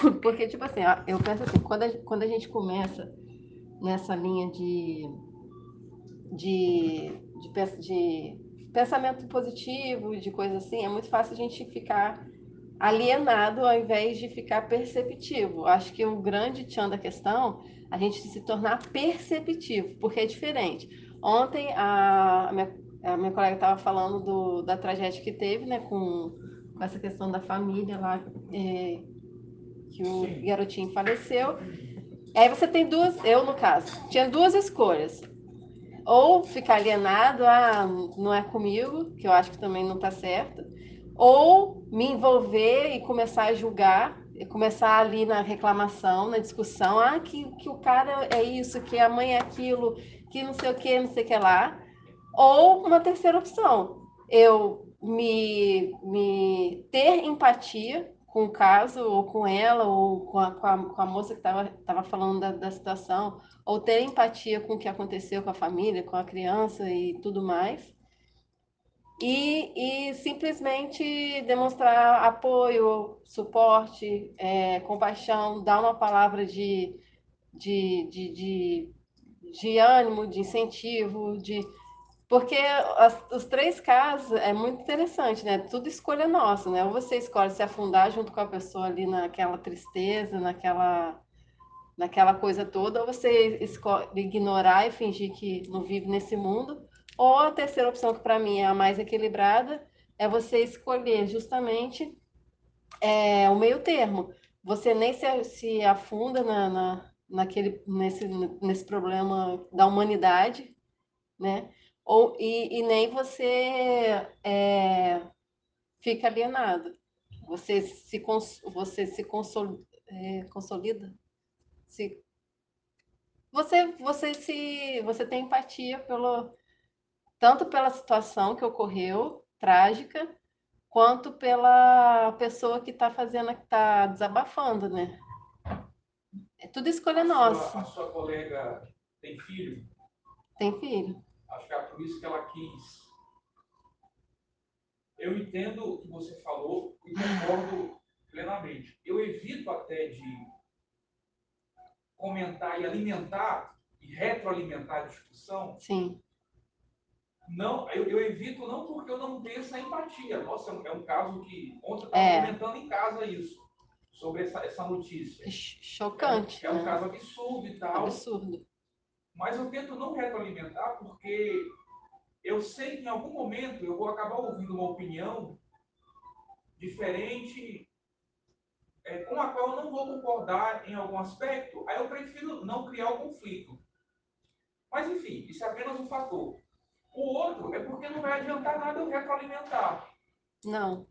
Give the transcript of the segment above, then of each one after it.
Porque, tipo assim, eu penso assim, quando a, quando a gente começa nessa linha de, de, de, de pensamento positivo, de coisa assim, é muito fácil a gente ficar alienado ao invés de ficar perceptivo. Acho que o grande tchan da questão a gente se tornar perceptivo, porque é diferente. Ontem a, a minha, a minha colega estava falando do, da tragédia que teve, né, com, com essa questão da família lá, é, que o garotinho faleceu. Aí você tem duas, eu no caso, tinha duas escolhas. Ou ficar alienado, ah, não é comigo, que eu acho que também não está certo, ou me envolver e começar a julgar, e começar ali na reclamação, na discussão, ah, que, que o cara é isso, que a mãe é aquilo, que não sei o que, não sei o que lá. Ou uma terceira opção, eu me, me ter empatia com o caso, ou com ela, ou com a, com a, com a moça que estava falando da, da situação, ou ter empatia com o que aconteceu com a família, com a criança e tudo mais. E, e simplesmente demonstrar apoio, suporte, é, compaixão, dar uma palavra de, de, de, de, de ânimo, de incentivo, de porque as, os três casos é muito interessante, né? Tudo escolha nossa, né? Ou você escolhe se afundar junto com a pessoa ali naquela tristeza, naquela, naquela coisa toda, ou você escolhe ignorar e fingir que não vive nesse mundo, ou a terceira opção, que para mim é a mais equilibrada, é você escolher justamente é, o meio termo. Você nem se, se afunda na, na, naquele, nesse, nesse problema da humanidade, né? Ou, e, e nem você é, fica alienado. Você se, cons, você se consol, é, consolida. Se, você, você, se, você tem empatia pelo, tanto pela situação que ocorreu, trágica, quanto pela pessoa que está fazendo, que está desabafando, né? É tudo escolha a nossa. Sua, a sua colega tem filho? Tem filho. Acho que é por isso que ela quis. Eu entendo o que você falou e concordo plenamente. Eu evito até de comentar e alimentar e retroalimentar a discussão. Sim não, eu, eu, evito não porque eu não tenho essa empatia. Nossa, é um, é um caso que ontem eu estava é. comentando em casa isso, sobre essa, essa notícia. Chocante. É, é um né? caso absurdo e tal. Absurdo. Mas eu tento não retroalimentar porque eu sei que em algum momento eu vou acabar ouvindo uma opinião diferente é, com a qual eu não vou concordar em algum aspecto. Aí eu prefiro não criar o conflito. Mas enfim, isso é apenas um fator. O outro é porque não vai adiantar nada eu retroalimentar. Não.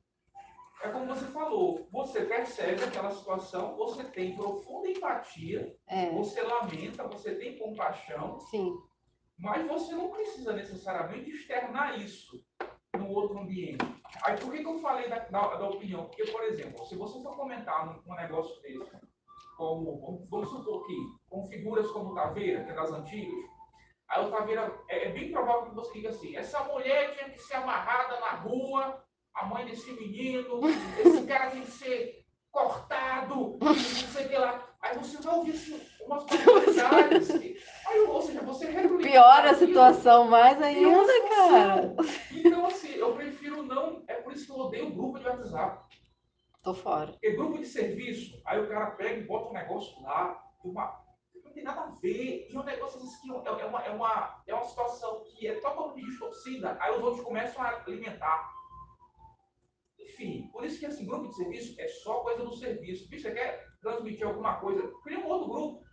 É como você falou, você percebe aquela situação, você tem profunda empatia, é. você lamenta, você tem compaixão. Sim. Mas você não precisa necessariamente externar isso no outro ambiente. Aí por que, que eu falei da, da, da, opinião? Porque, por exemplo, se você for comentar num, um negócio desse, como, vamos supor que, com figuras como Taveira, que é das antigas, Aí o Taveira, é, é, bem provável que você diga assim: essa mulher tinha que ser amarrada na rua, a mãe desse menino, esse cara tem que ser cortado, não sei o que lá. Aí você vai ouvir assim, umas possibilidades. Aí, ou seja, você Piora a situação mais ainda, cara. Então, assim, eu prefiro não. É por isso que eu odeio grupo de WhatsApp. Tô fora. Porque grupo de serviço, aí o cara pega e bota um negócio lá, uma tem nada a ver. E o negócio assim, é, é, uma, é, uma, é uma situação que é totalmente distorcida. Aí os outros começam a alimentar. Enfim, por isso que assim, grupo de serviço é só coisa do serviço. Você quer transmitir alguma coisa? Cria um outro grupo.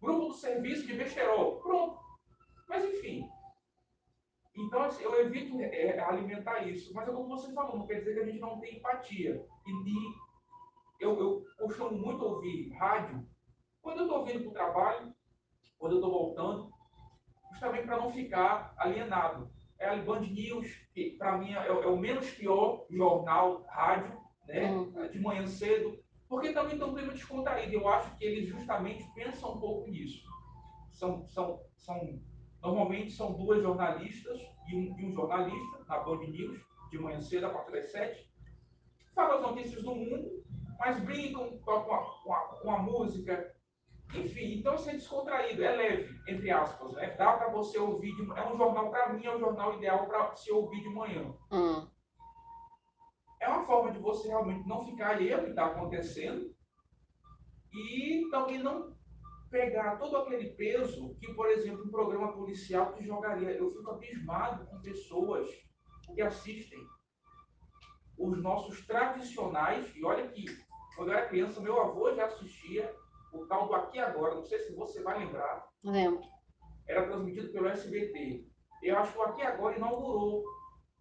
Grupo do serviço de besterol. Pronto. Mas enfim. Então, assim, eu evito é, alimentar isso. Mas é como você falou, não quer dizer que a gente não tem empatia. E, e eu, eu costumo muito ouvir rádio quando eu estou vindo para o trabalho, quando eu estou voltando, justamente para não ficar alienado. É a Band News, que para mim é, é, o menos pior jornal, rádio, né? Uhum. de manhã cedo, porque também tem um clima descontraído. Eu acho que eles justamente pensam um pouco nisso. São, são, são, normalmente são duas jornalistas e um, e um jornalista na Band News, de manhã cedo, a partir das sete, fala as notícias do mundo mas brincam, tocam uma, uma, uma música. Enfim, então isso é descontraído, é leve, entre aspas. Né? Dá para você ouvir, de, é um jornal, para mim, é um jornal ideal para se ouvir de manhã. Hum. É uma forma de você realmente não ficar alheio ao que está acontecendo e também não pegar todo aquele peso que, por exemplo, um programa policial te jogaria. Eu fico abismado com pessoas que assistem os nossos tradicionais, e olha que quando eu era criança, meu avô já assistia o tal do Aqui Agora, não sei se você vai lembrar. Lembro. Era transmitido pelo SBT. Eu acho que o Aqui Agora inaugurou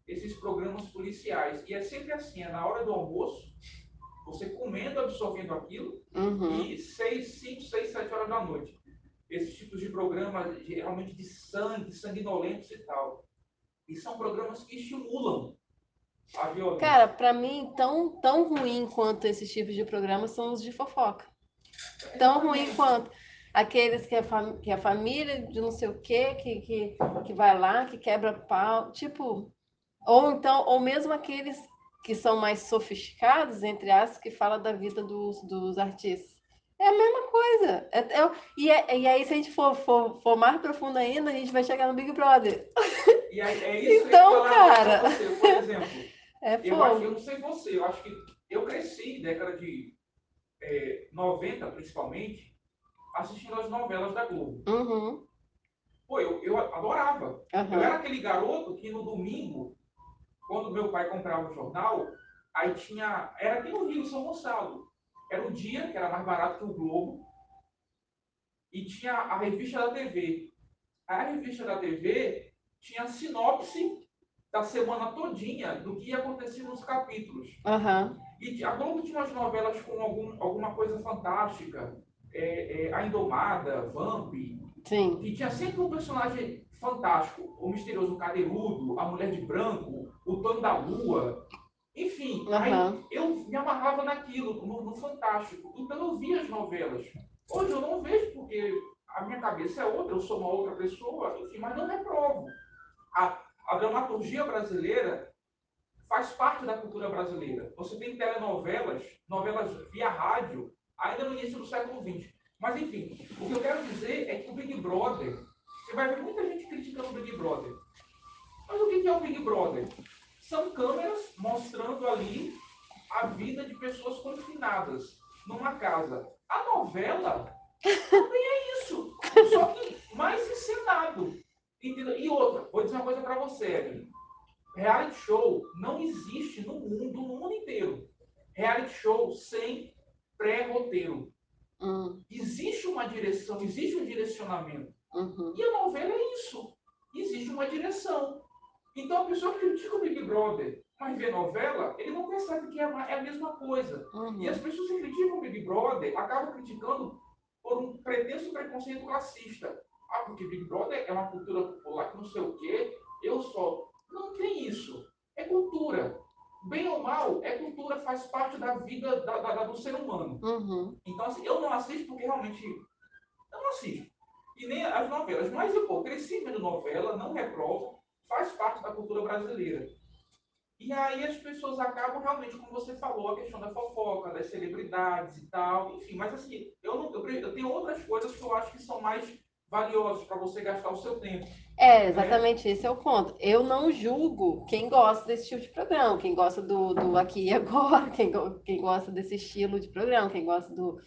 esses programas policiais. E é sempre assim, é na hora do almoço, você comendo, absorvendo aquilo, uhum. e seis, cinco, seis, sete horas da noite. Esses tipos de programas, geralmente de sangue, sanguinolentos e tal. E são programas que estimulam a violência. Cara, para mim, tão, tão ruim quanto esses tipos de programas são os de fofoca. Tão ruim quanto aqueles que é, que é família de não sei o quê, que, que, que vai lá, que quebra pau. Tipo, ou então, ou mesmo aqueles que são mais sofisticados, entre aspas, que fala da vida dos, dos artistas. É a mesma coisa. É, é, e, é, e aí, se a gente for, for, for mais profundo ainda, a gente vai chegar no Big Brother. E aí, é isso então, que cara. Você, por exemplo, é eu, acho, eu não sei você, eu acho que eu cresci, década de é, 90 principalmente, assistindo as novelas da Globo. Uhum. Pô, eu, eu adorava. Uhum. Eu era aquele garoto que no domingo quando meu pai comprava o jornal, aí tinha. Era aqui no Rio, São Gonçalo. Era o dia, que era mais barato que o Globo, e tinha a revista da TV. A revista da TV tinha sinopse da semana todinha do que ia acontecer nos capítulos. Uhum. E a Globo tinha umas novelas com algum, alguma coisa fantástica. É, é, a Indomada, Vamp. Sim. E tinha sempre um personagem fantástico. O misterioso cadeirudo, a mulher de branco, o Tony da Lua. Enfim, uhum. aí eu me amarrava naquilo, no, no, fantástico. Então eu via as novelas. Hoje eu não vejo porque a minha cabeça é outra, eu sou uma outra pessoa, enfim, mas não reprovo. A, a dramaturgia brasileira faz parte da cultura brasileira. Você tem telenovelas, novelas via rádio, ainda no início do século XX. Mas, enfim, o que eu quero dizer é que o Big Brother, você vai ver muita gente criticando o Big Brother. Mas o que é o Big Brother? são câmeras mostrando ali a vida de pessoas confinadas numa casa. A novela também é isso, só que mais encenado. E outra, vou dizer uma coisa para você, Evelyn. Reality show não existe no mundo, no mundo inteiro. Reality show sem pré-roteiro. Hum. Existe uma direção, existe um direcionamento. Uhum. E a novela é isso. Existe uma direção. Então a pessoa critica o Big Brother, mas vê novela, ele não percebe que é a, é a mesma coisa. Uhum. E as pessoas que criticam o Big Brother acabam criticando por um pretenso preconceito classista. Ah, porque Big Brother é uma cultura popular que não sei o quê, eu só. Não tem isso. É cultura. Bem ou mal, é cultura, faz parte da vida da, da, da do ser humano. Uhum. Então, assim, eu não assisto porque realmente. Eu não assisto. E nem as novelas. Mas eu pô, cresci vendo novela, não reprovo faz parte da cultura brasileira. E aí as pessoas acabam realmente, como você falou, a questão da fofoca, das celebridades e tal, enfim, mas assim, eu, não, eu, eu tenho outras coisas que eu acho que são mais valiosas para você gastar o seu tempo. É, exatamente né? esse é o ponto. Eu não julgo quem gosta desse tipo de programa, quem gosta do, do aqui e agora, quem, quem gosta desse estilo de programa, quem gosta do,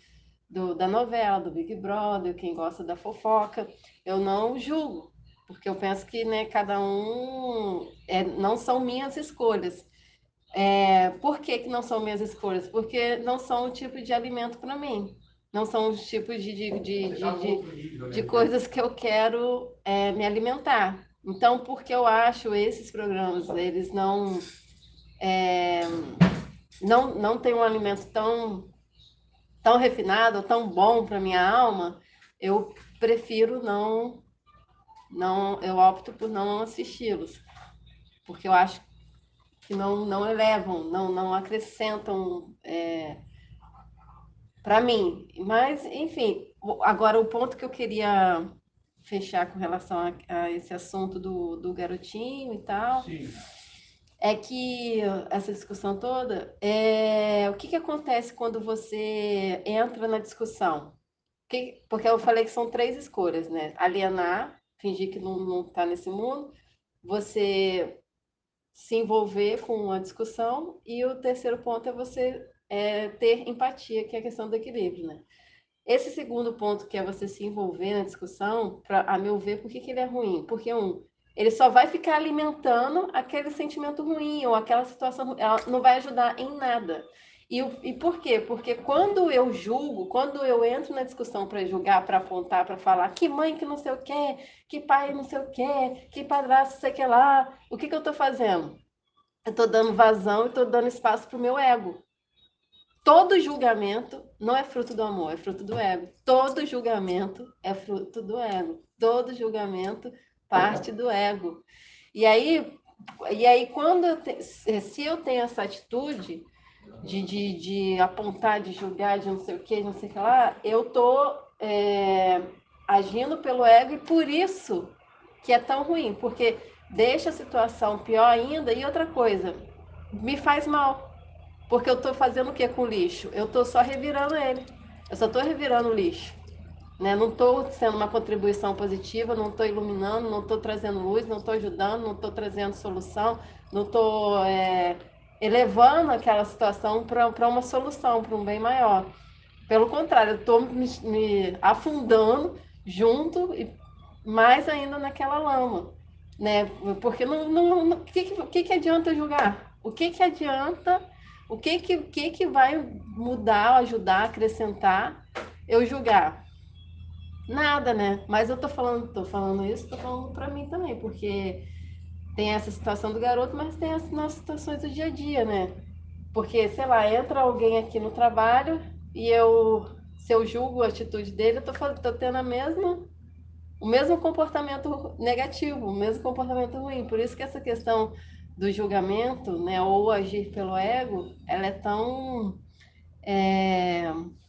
do, da novela, do Big Brother, quem gosta da fofoca. Eu não julgo porque eu penso que né, cada um é, não são minhas escolhas. É, por que, que não são minhas escolhas? Porque não são o tipo de alimento para mim. Não são os tipos de, de, de, de, né? de coisas que eu quero é, me alimentar. Então, porque eu acho esses programas, eles não, é, não, não têm um alimento tão, tão refinado, tão bom para minha alma, eu prefiro não não, eu opto por não assisti-los, porque eu acho que não, não elevam, não, não acrescentam é, para mim. Mas, enfim, agora o ponto que eu queria fechar com relação a, a esse assunto do, do garotinho e tal. Sim. é que essa discussão toda, é, o que, que acontece quando você entra na discussão? Que, porque eu falei que são três escolhas, né? Alienar, fingir que não está nesse mundo, você se envolver com a discussão, e o terceiro ponto é você é, ter empatia, que é a questão do equilíbrio, né? Esse segundo ponto, que é você se envolver na discussão, pra, a meu ver, por que, que ele é ruim? Porque, um, ele só vai ficar alimentando aquele sentimento ruim ou aquela situação, ela não vai ajudar em nada. E, e por quê? Porque quando eu julgo, quando eu entro na discussão para julgar, para apontar, para falar que mãe que não sei o quê, que pai não sei o quê, que padrasto sei que lá, o que, que eu estou fazendo? Eu estou dando vazão e estou dando espaço para o meu ego. Todo julgamento não é fruto do amor, é fruto do ego. Todo julgamento é fruto do ego. Todo julgamento parte do ego. E aí, e aí quando eu te, se eu tenho essa atitude de, de, de, apontar, de julgar, de não sei o que, não sei o que lá, eu tô é, agindo pelo ego e por isso que é tão ruim, porque deixa a situação pior ainda. E outra coisa, me faz mal. Porque eu estou fazendo o que com o lixo? Eu estou só revirando ele. Eu só estou revirando o lixo. Né? Não estou sendo uma contribuição positiva, não estou iluminando, não estou trazendo luz, não estou ajudando, não estou trazendo solução, não estou é, elevando aquela situação para uma solução, para um bem maior. Pelo contrário, eu estou me, me, afundando junto e mais ainda naquela lama. Né? Porque não, não, não que, que, que adianta julgar? O que, que adianta? O que, que, que, que vai mudar, ajudar, acrescentar eu julgar? Nada, né? Mas eu tô falando, tô falando isso, tô falando para mim também, porque tem essa situação do garoto, mas tem as nossas situações do dia a dia, né? Porque, sei lá, entra alguém aqui no trabalho e eu, se eu julgo a atitude dele, eu tô, tô tendo a mesma, o mesmo comportamento negativo, o mesmo comportamento ruim. Por isso que essa questão do julgamento, né, ou agir pelo ego, ela é tão. É,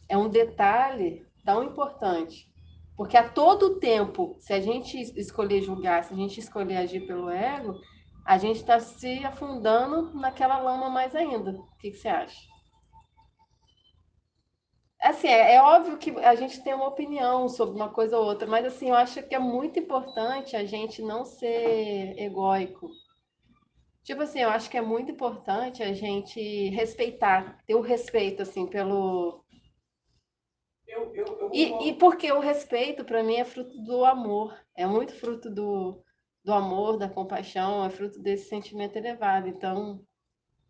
é um detalhe tão importante porque a todo tempo, se a gente escolher julgar, se a gente escolher agir pelo ego, a gente está se afundando naquela lama mais ainda. O que, que você acha? Assim, é, é, óbvio que a gente tem uma opinião sobre uma coisa ou outra, mas assim, eu acho que é muito importante a gente não ser egóico. Tipo assim, eu acho que é muito importante a gente respeitar, ter o respeito, assim, pelo, eu, eu, eu e, e porque o respeito, para mim, é fruto do amor. É muito fruto do, do amor, da compaixão, é fruto desse sentimento elevado. Então,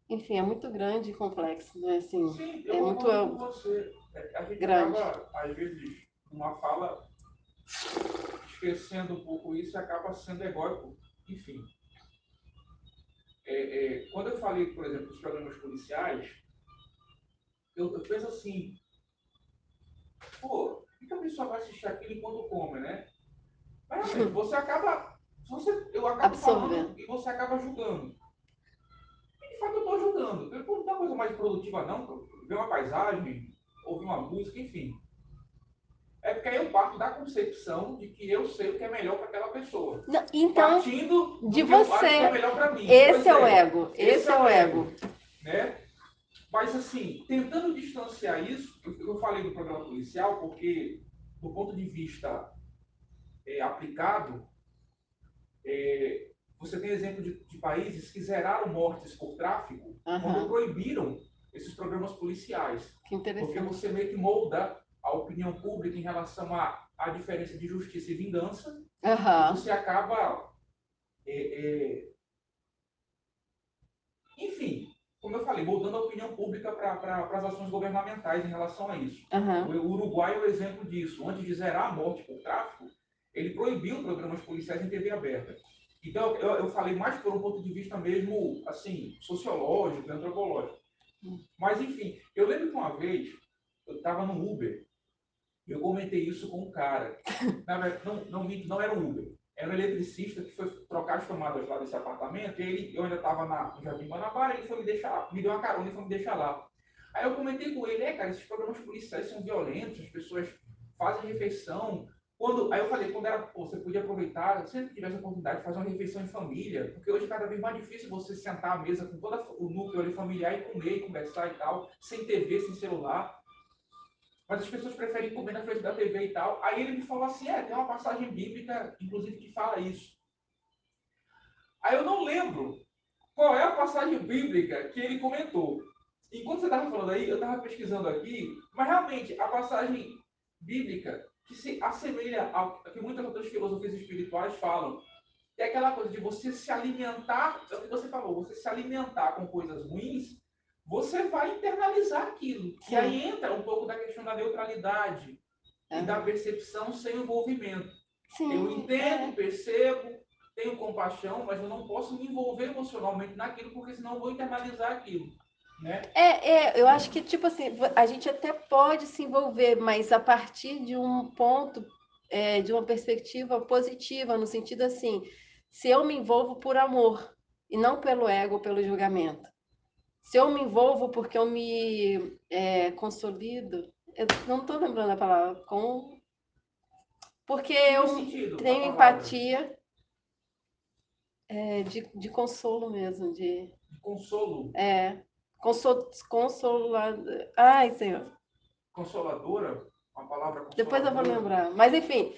enfim, é muito grande e complexo, né? Assim, Sim, é muito com você. É, a gente grande. acaba, às vezes, uma fala esquecendo um pouco isso e acaba sendo egóico. Enfim. É, é, quando eu falei, por exemplo, dos programas policiais, eu, eu penso assim, pô, por que a pessoa vai assistir aquilo enquanto come, né? Mas assim, você acaba. Você, eu acabo Absorvendo. falando e você acaba julgando. E de fato eu estou julgando. Eu, não tem coisa mais produtiva, não. Ver uma paisagem, ouvir uma música, enfim. É porque aí eu parto da concepção de que eu sei o que é melhor para aquela pessoa. Não, então, Partindo de você. é. Esse é o ego. Esse, esse é, é o ego. ego. Né? Mas, assim, tentando distanciar isso, eu falei do programa policial porque, do ponto de vista é, aplicado, é, você tem exemplo de, de, países que zeraram mortes por tráfico uhum. quando proibiram esses programas policiais. Que interessante. Porque você meio que molda a opinião pública em relação à, à diferença de justiça e vingança. Uhum. Você acaba. É, é enfim, como eu falei, moldando a opinião pública para as ações governamentais em relação a isso. Uhum. O Uruguai é o exemplo disso. Antes de zerar a morte por tráfico, ele proibiu programas policiais em TV aberta. Então, eu, eu falei mais por um ponto de vista mesmo, assim, sociológico, antropológico. Uhum. Mas, enfim, eu lembro que uma vez eu estava no Uber eu comentei isso com um cara. Não, não, não era um Uber era um eletricista que foi trocar as tomadas lá desse apartamento, ele, eu ainda estava no Jardim Guanabara, ele foi me deixar, me deu uma carona e foi me deixar lá. Aí eu comentei com ele, é cara, esses programas policiais são violentos, as pessoas fazem refeição, quando, aí eu falei, quando era, pô, você podia aproveitar, sempre que tivesse a oportunidade de fazer uma refeição em família, porque hoje é cada vez mais difícil você sentar à mesa com todo o núcleo ali familiar e comer, e conversar e tal, sem TV, sem celular. Mas as pessoas preferem comer na frente da TV e tal. Aí ele me falou assim, é, tem uma passagem bíblica, inclusive, que fala isso. Aí eu não lembro qual é a passagem bíblica que ele comentou. Enquanto você estava falando aí, eu estava pesquisando aqui, mas realmente a passagem bíblica que se assemelha ao que muitas outras filosofias espirituais falam. É aquela coisa de você se alimentar, é o que você falou, você se alimentar com coisas ruins, você vai internalizar aquilo. E aí entra um pouco da questão da neutralidade é. e da percepção sem envolvimento. Sim, eu entendo, é. percebo, tenho compaixão, mas eu não posso me envolver emocionalmente naquilo, porque senão eu vou internalizar aquilo. Né? É, é, eu acho que, tipo assim, a gente até pode se envolver, mas a partir de um ponto, é, de uma perspectiva positiva, no sentido assim, se eu me envolvo por amor e não pelo ego ou pelo julgamento. Se eu me envolvo porque eu me é, consolido, eu não estou lembrando a palavra, com... porque eu sentido, tenho empatia é, de, de consolo mesmo, de... Consolo? É, Consol, consolada. Ai, Senhor. Consoladora? Uma palavra consoladora. Depois eu vou lembrar. Mas, enfim,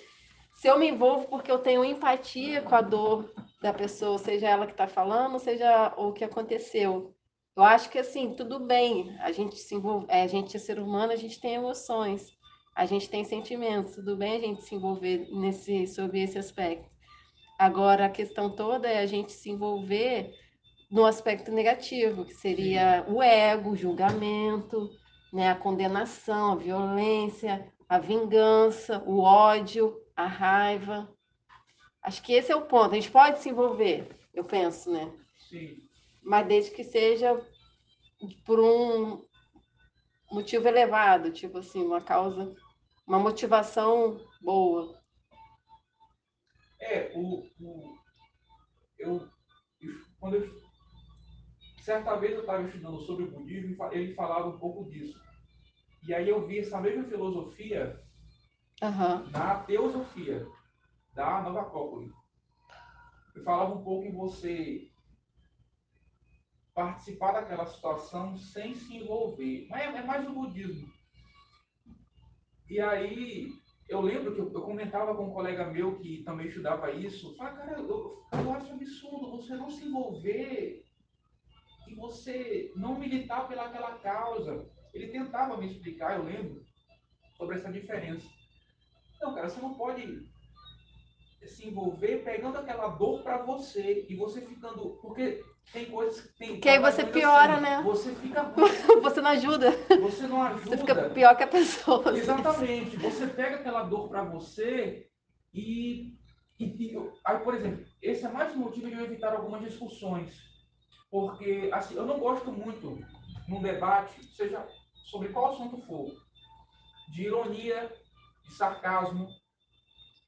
se eu me envolvo porque eu tenho empatia com a dor da pessoa, seja ela que está falando, seja o que aconteceu. Eu acho que, assim, tudo bem. A gente se envolve, é, a gente é ser humano, a gente tem emoções, a gente tem sentimentos. Tudo bem a gente se envolver nesse, sobre esse aspecto. Agora, a questão toda é a gente se envolver no aspecto negativo, que seria Sim. o ego, o julgamento, né, a condenação, a violência, a vingança, o ódio, a raiva. Acho que esse é o ponto. A gente pode se envolver, eu penso, né? Sim. Mas desde que seja por um motivo elevado, tipo assim, uma causa, uma motivação boa. É, o, o eu quando eu Certa vez eu estava estudando sobre o budismo ele falava um pouco disso. E aí eu vi essa mesma filosofia uhum. na teosofia da Nova Acrópole. Eu falava um pouco em você participar daquela situação sem se envolver. Mas é, é mais o budismo. E aí eu lembro que eu, eu, comentava com um colega meu que também estudava isso. Falei, cara, eu, eu acho absurdo você não se envolver e você não militar pelaquela causa. Ele tentava me explicar, eu lembro, sobre essa diferença. Não, cara, você não pode se envolver pegando aquela dor para você e você ficando. Porque tem coisas que tem. Que aí você piora, assim, né? Você fica. você não ajuda. Você não ajuda. Você fica pior que a pessoa. Exatamente. Você pega aquela dor para você e, e, e. Aí, por exemplo, esse é mais um motivo de eu evitar algumas discussões porque assim, eu não gosto muito num debate, seja sobre qual assunto for, de ironia, de sarcasmo,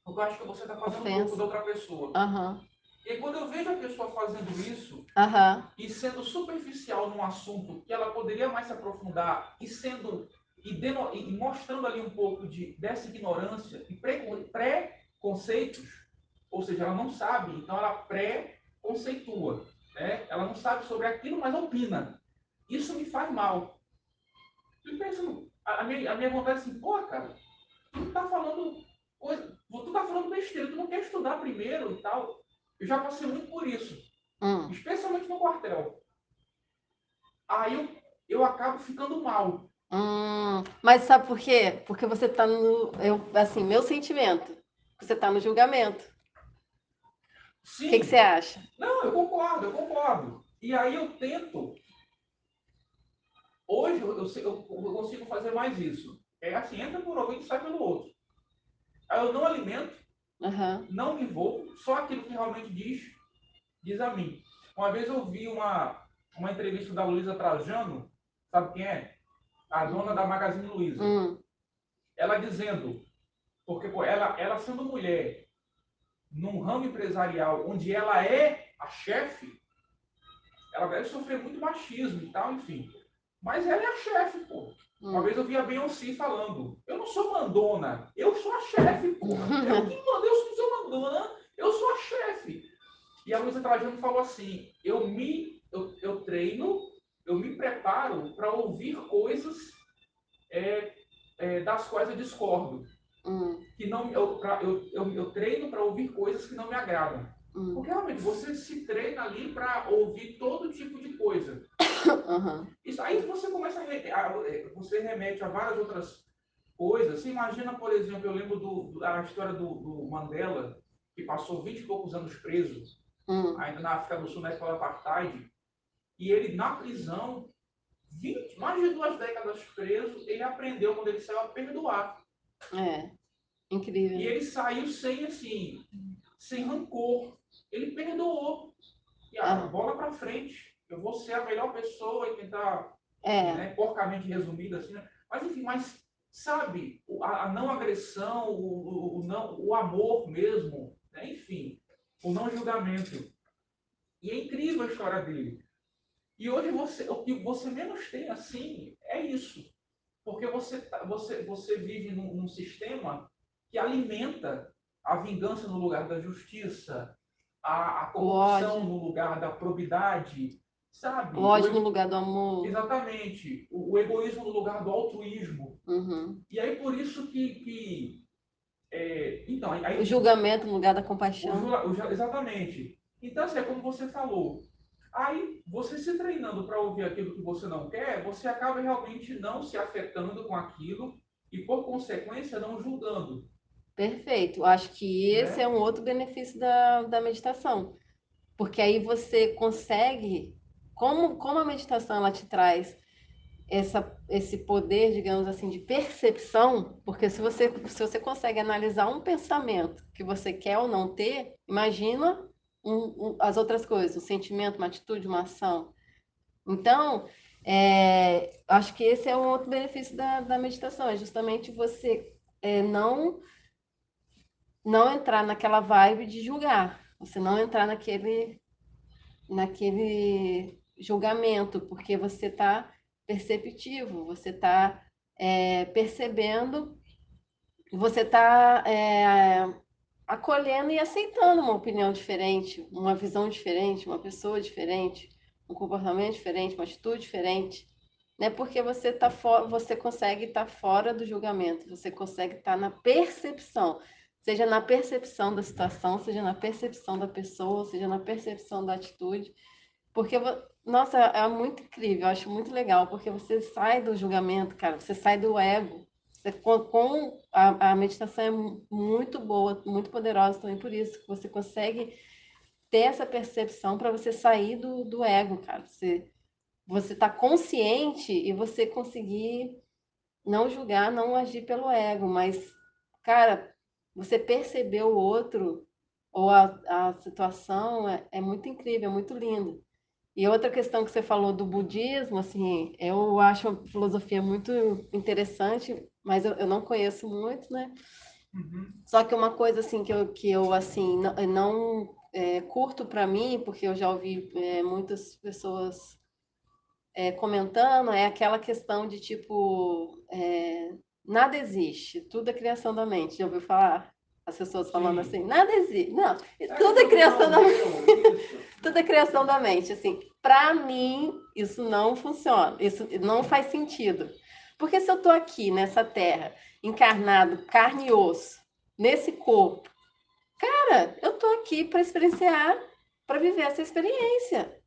porque eu acho que você está fazendo Ofensa. um pouco da outra pessoa. Uhum. E quando eu vejo a pessoa fazendo isso uhum. e sendo superficial num assunto que ela poderia mais se aprofundar e sendo e, deno, e mostrando ali um pouco de dessa ignorância e pré-conceitos, ou seja, ela não sabe, então ela pré-conceitua. Né? Ela não sabe sobre aquilo, mas opina. Isso me faz mal. Eu penso, a minha, a minha vontade é assim, pô, cara, tu tá falando coisa, tu tá falando besteira, tu não quer estudar primeiro e tal. Eu já passei muito por isso. Hum. Especialmente no quartel. Aí eu, eu acabo ficando mal. Hum, mas sabe por quê? Porque você tá no. Eu, assim, meu sentimento. Você tá no julgamento. Sim. O que, que, você acha? Não, eu concordo, eu concordo. E aí eu tento. Hoje eu, eu, eu consigo fazer mais isso. É assim, entra por alguém e sai pelo outro. Aí eu não alimento, uhum. não me envolvo, só aquilo que realmente diz, diz a mim. Uma vez eu vi uma, uma entrevista da Luísa Trajano, sabe quem é? A dona da Magazine Luiza. Hum. Ela dizendo, porque pô, ela, ela sendo mulher, num ramo empresarial onde ela é a chefe, ela deve sofrer muito machismo e tal, enfim. Mas ela é a chefe, pô. Uma vez eu vi a Beyoncé falando: Eu não sou mandona, eu sou a chefe, porra. Eu que mando, eu não sou mandona, eu sou a chefe. E a Luísa Trajano falou assim: Eu me eu, eu treino, eu me preparo para ouvir coisas é, é, das quais eu discordo. Hum. Que não, eu, pra, eu, eu, eu treino para ouvir coisas que não me agradam. Hum. Porque realmente você se treina ali para ouvir todo tipo de coisa. Uhum. Isso, aí você começa a, é, você remete a várias outras coisas. Você imagina, por exemplo, eu lembro do, da história do, do, Mandela, que passou 20 e poucos anos preso, hum. ainda na África do Sul, na época do Apartheid, e ele na prisão, 20, mais de duas décadas preso, ele aprendeu quando ele saiu a perdoar. É, incrível. E ele saiu sem assim, sem rancor. Ele perdoou. E a ah, bola para frente. Eu vou ser a melhor pessoa e tentar, é. né, porcamente resumida assim, né? Mas enfim, mas sabe, a, a não agressão, o, o, o, não, o amor mesmo, né? enfim, o não julgamento. E é incrível a história dele. E hoje você, o que você menos tem assim é isso. Porque você, tá, você, você vive num, num sistema que alimenta a vingança no lugar da justiça, a, a corrupção no lugar da probidade, sabe? O ódio no lugar do amor. Exatamente. O, o egoísmo no lugar do altruísmo. Uhum. E aí por isso que... que é, então, aí, o julgamento no lugar da compaixão. O, o, exatamente. Então, assim, é como você falou. Aí, você se treinando para ouvir aquilo que você não quer, você acaba realmente não se afetando com aquilo e, por consequência, não julgando. Perfeito. Acho que esse é, é um outro benefício da, da meditação. Porque aí você consegue, como, como a meditação ela te traz essa, esse poder, digamos assim, de percepção, porque se você, se você consegue analisar um pensamento que você quer ou não ter, imagina um, um, as outras coisas, um sentimento, uma atitude, uma ação. Então, é, acho que esse é um outro benefício da, da meditação, é justamente você é, não não entrar naquela vibe de julgar, você não entrar naquele, naquele julgamento, porque você está perceptivo, você está é, percebendo, você está é, acolhendo e aceitando uma opinião diferente, uma visão diferente, uma pessoa diferente, um comportamento diferente, uma atitude diferente. Né? Porque você, tá você consegue estar tá fora do julgamento, você consegue estar tá na percepção seja na percepção da situação, seja na percepção da pessoa, seja na percepção da atitude. Porque, nossa, é muito incrível, eu acho muito legal, porque você sai do julgamento, cara, você sai do ego. Você, com, com a, a, meditação é muito boa, muito poderosa também por isso, que você consegue ter essa percepção para você sair do, do ego, cara. Você você tá consciente e você conseguir não julgar, não agir pelo ego, mas, cara, você perceber o outro ou a, a situação é, é muito incrível, é muito lindo. E outra questão que você falou do budismo, assim, eu acho a filosofia muito interessante, mas eu, eu não conheço muito, né? Uhum. Só que uma coisa assim que eu, que eu assim não, não é, curto para mim, porque eu já ouvi é, muitas pessoas é, comentando, é aquela questão de tipo é, nada existe, tudo é criação da mente. Já ouviu falar? As pessoas falando Sim. assim, nada existe. Não, é tudo é criação da mente. tudo é criação da mente. Assim, para mim, isso não funciona. Isso não faz sentido. Porque se eu estou aqui nessa terra, encarnado, carne e osso, nesse corpo, cara, eu estou aqui para experienciar, para viver essa experiência.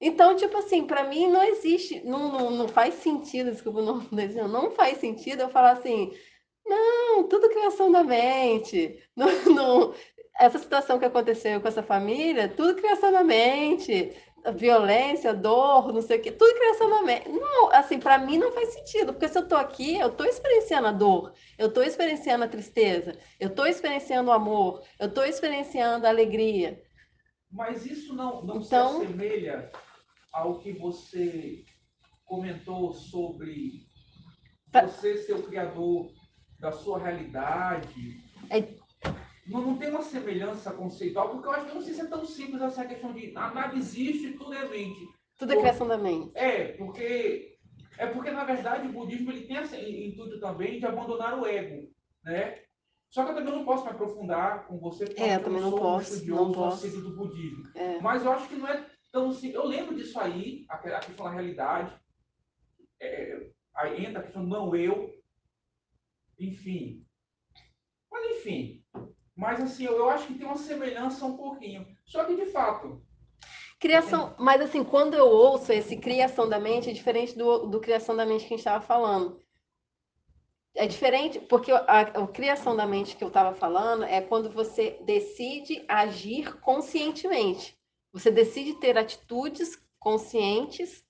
Então, tipo assim, para mim não existe, não, não, não faz sentido, desculpa, não, não faz sentido eu falar assim, não, tudo criação da mente. Não, não, essa situação que aconteceu com essa família, tudo criação da mente. Violência, dor, não sei o quê, tudo criação da mente. Não, assim, para mim não faz sentido, porque se eu tô aqui, eu tô experienciando a dor, eu tô experienciando a tristeza, eu tô experienciando o amor, eu tô experienciando a alegria. Mas isso não, não então, se assemelha ao que você comentou sobre você ser o criador da sua realidade. É... Não, não tem uma semelhança conceitual, porque eu acho que não sei se é tão simples essa questão de nada existe, tudo é mente. Tudo é criação da mente. É, porque É porque, na verdade, o budismo ele tem esse intuito também de abandonar o ego, né? Só que eu também não posso me aprofundar com você, porque É, eu também não não sou um posso, estudioso não posso. do budismo. É. Mas eu acho que não é tão simples. Eu lembro disso aí, a a questão da realidade. É, aí entra a questão do não eu. Enfim. Mas enfim. Mas assim, eu, eu acho que tem uma semelhança um pouquinho. Só que de fato. Criação, mas assim, quando eu ouço esse criação da mente, é diferente do, do criação da mente que a gente estava falando. É diferente, porque a, a criação da mente que eu estava falando é quando você decide agir conscientemente. Você decide ter atitudes conscientes,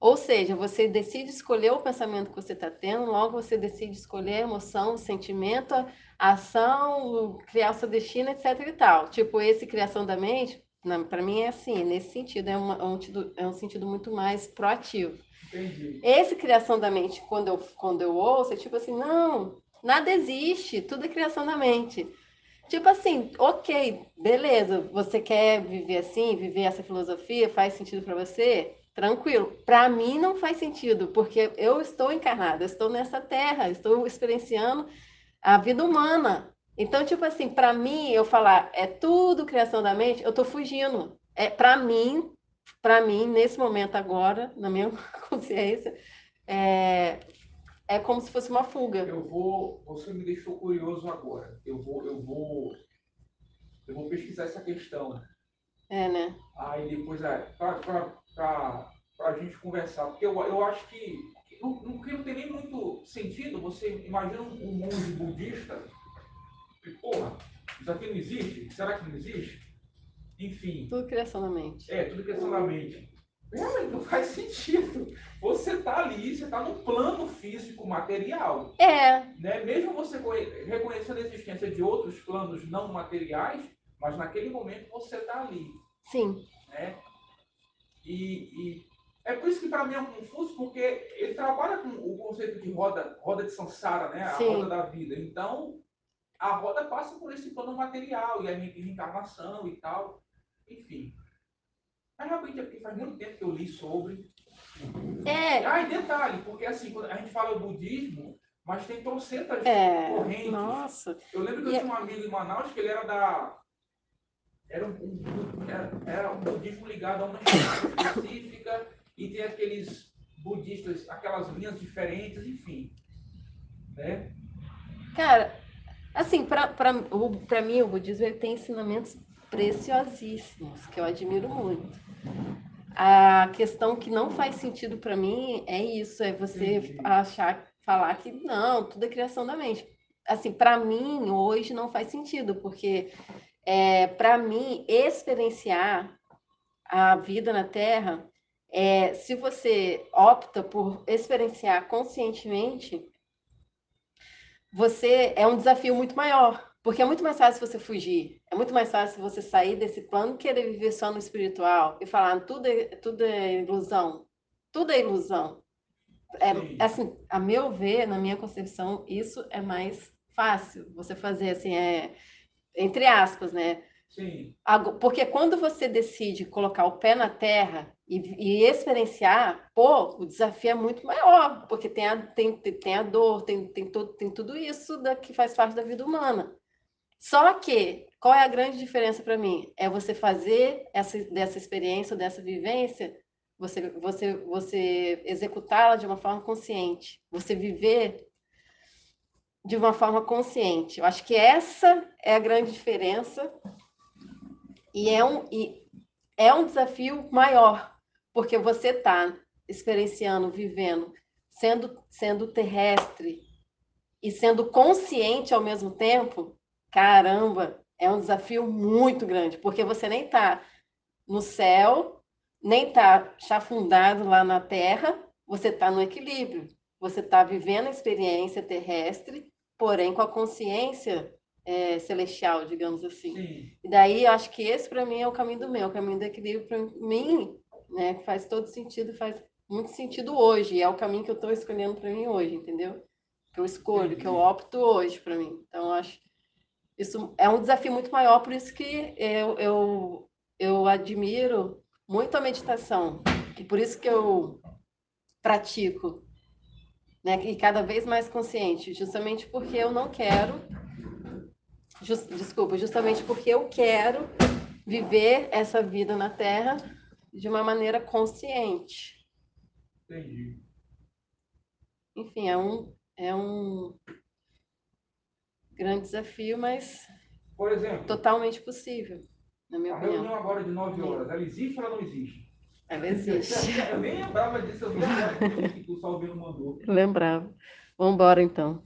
ou seja, você decide escolher o pensamento que você está tendo, logo você decide escolher a emoção, o sentimento, ação, criar o seu destino, etc. e tal. Tipo, esse criação da mente, para mim é assim, nesse sentido, é, uma, é, um, é um sentido muito mais proativo. Entendi. Esse criação da mente, quando eu, quando eu ouço, é tipo assim, não, nada existe, tudo é criação da mente. Tipo assim, ok, beleza, você quer viver assim, viver essa filosofia, faz sentido para você? Tranquilo. Para mim não faz sentido, porque eu estou encarnada, eu estou nessa terra, estou experienciando a vida humana. Então, tipo assim, para mim, eu falar é tudo criação da mente, eu estou fugindo. É para mim, para mim nesse momento agora, na minha consciência, é, é como se fosse uma fuga. Eu vou, você me deixou curioso agora. Eu vou, eu vou, eu vou pesquisar essa questão. É, né? Aí depois é para a gente conversar, porque eu, eu acho que não, não, não tem nem muito sentido. Você imagina um monge budista e porra, isso aqui não existe? Será que não existe? Enfim. Tudo criação da mente. É, tudo criação da mente. Realmente não faz sentido. Você está ali, você está no plano físico material. É. Né? Mesmo você reconhecendo a existência de outros planos não materiais, mas naquele momento você está ali. Sim. Né? E, e é por isso que para mim é um confuso, porque ele trabalha com o conceito de roda, roda de samsara, né? a Sim. roda da vida. Então, a roda passa por esse plano material e a reencarnação e tal. Enfim. Mas realmente é faz muito tempo que eu li sobre. É. Ah, e detalhe, porque assim, quando a gente fala budismo, mas tem trocentas É. correntes. Nossa. Eu lembro que eu E- tinha um amigo em Manaus que ele era da. Era um, um- era, era um budismo ligado a uma específica e tem aqueles budistas, aquelas linhas diferentes, enfim. Né? Cara, assim, para mim o budismo ele tem ensinamentos preciosíssimos, que eu admiro muito. A questão que não faz sentido para mim é isso, é você Entendi. achar, falar que não, tudo é criação da mente. Assim, para mim hoje não faz sentido, porque é, para mim experienciar a vida na Terra, é, se você opta por experienciar conscientemente, você é um desafio muito maior, porque é muito mais fácil você fugir, é muito mais fácil você sair desse plano, querer viver só no espiritual e falar tudo é, tudo é ilusão, tudo é ilusão. É, assim, a meu ver, na minha concepção, isso é mais fácil você fazer assim, é entre aspas, né? Sim. Porque quando você decide colocar o pé na terra e, e experienciar, pô, o desafio é muito maior, porque tem a, tem- tem a dor, tem, tem, todo, tem tudo isso da, que faz parte da vida humana. Só que, qual é a grande diferença para mim? É você fazer essa, dessa experiência, dessa vivência, você, você, você executá-la de uma forma consciente, você viver de uma forma consciente. Eu acho que essa é a grande diferença e é um, e é um desafio maior, porque você está experienciando, vivendo, sendo, sendo terrestre e sendo consciente ao mesmo tempo, caramba, é um desafio muito grande, porque você nem está no céu, nem está chafundado lá na terra, você está no equilíbrio. Você está vivendo a experiência terrestre, porém com a consciência eh, celestial, digamos assim. Sim. E daí eu acho que esse para mim é o caminho do meu, o caminho do equilíbrio para mim, né, faz todo sentido, faz muito sentido hoje, e é o caminho que eu estou escolhendo para mim hoje, entendeu? Que eu escolho, que eu opto hoje para mim. Então eu acho isso é um desafio muito maior, por isso que eu, eu, eu admiro muito a meditação, e por isso que eu pratico né? E cada vez mais consciente, justamente porque eu não quero, just, desculpa, justamente porque eu quero viver essa vida na Terra de uma maneira consciente. Entendi. Enfim, é um, é um grande desafio, mas Por exemplo, totalmente possível, na minha a opinião. reunião agora de 9 horas, ela existe ou ela não existe? Ela existe. Eu nem lembrava disso, eu agora que o Salvino mandou. Lembrava. Vamos embora então.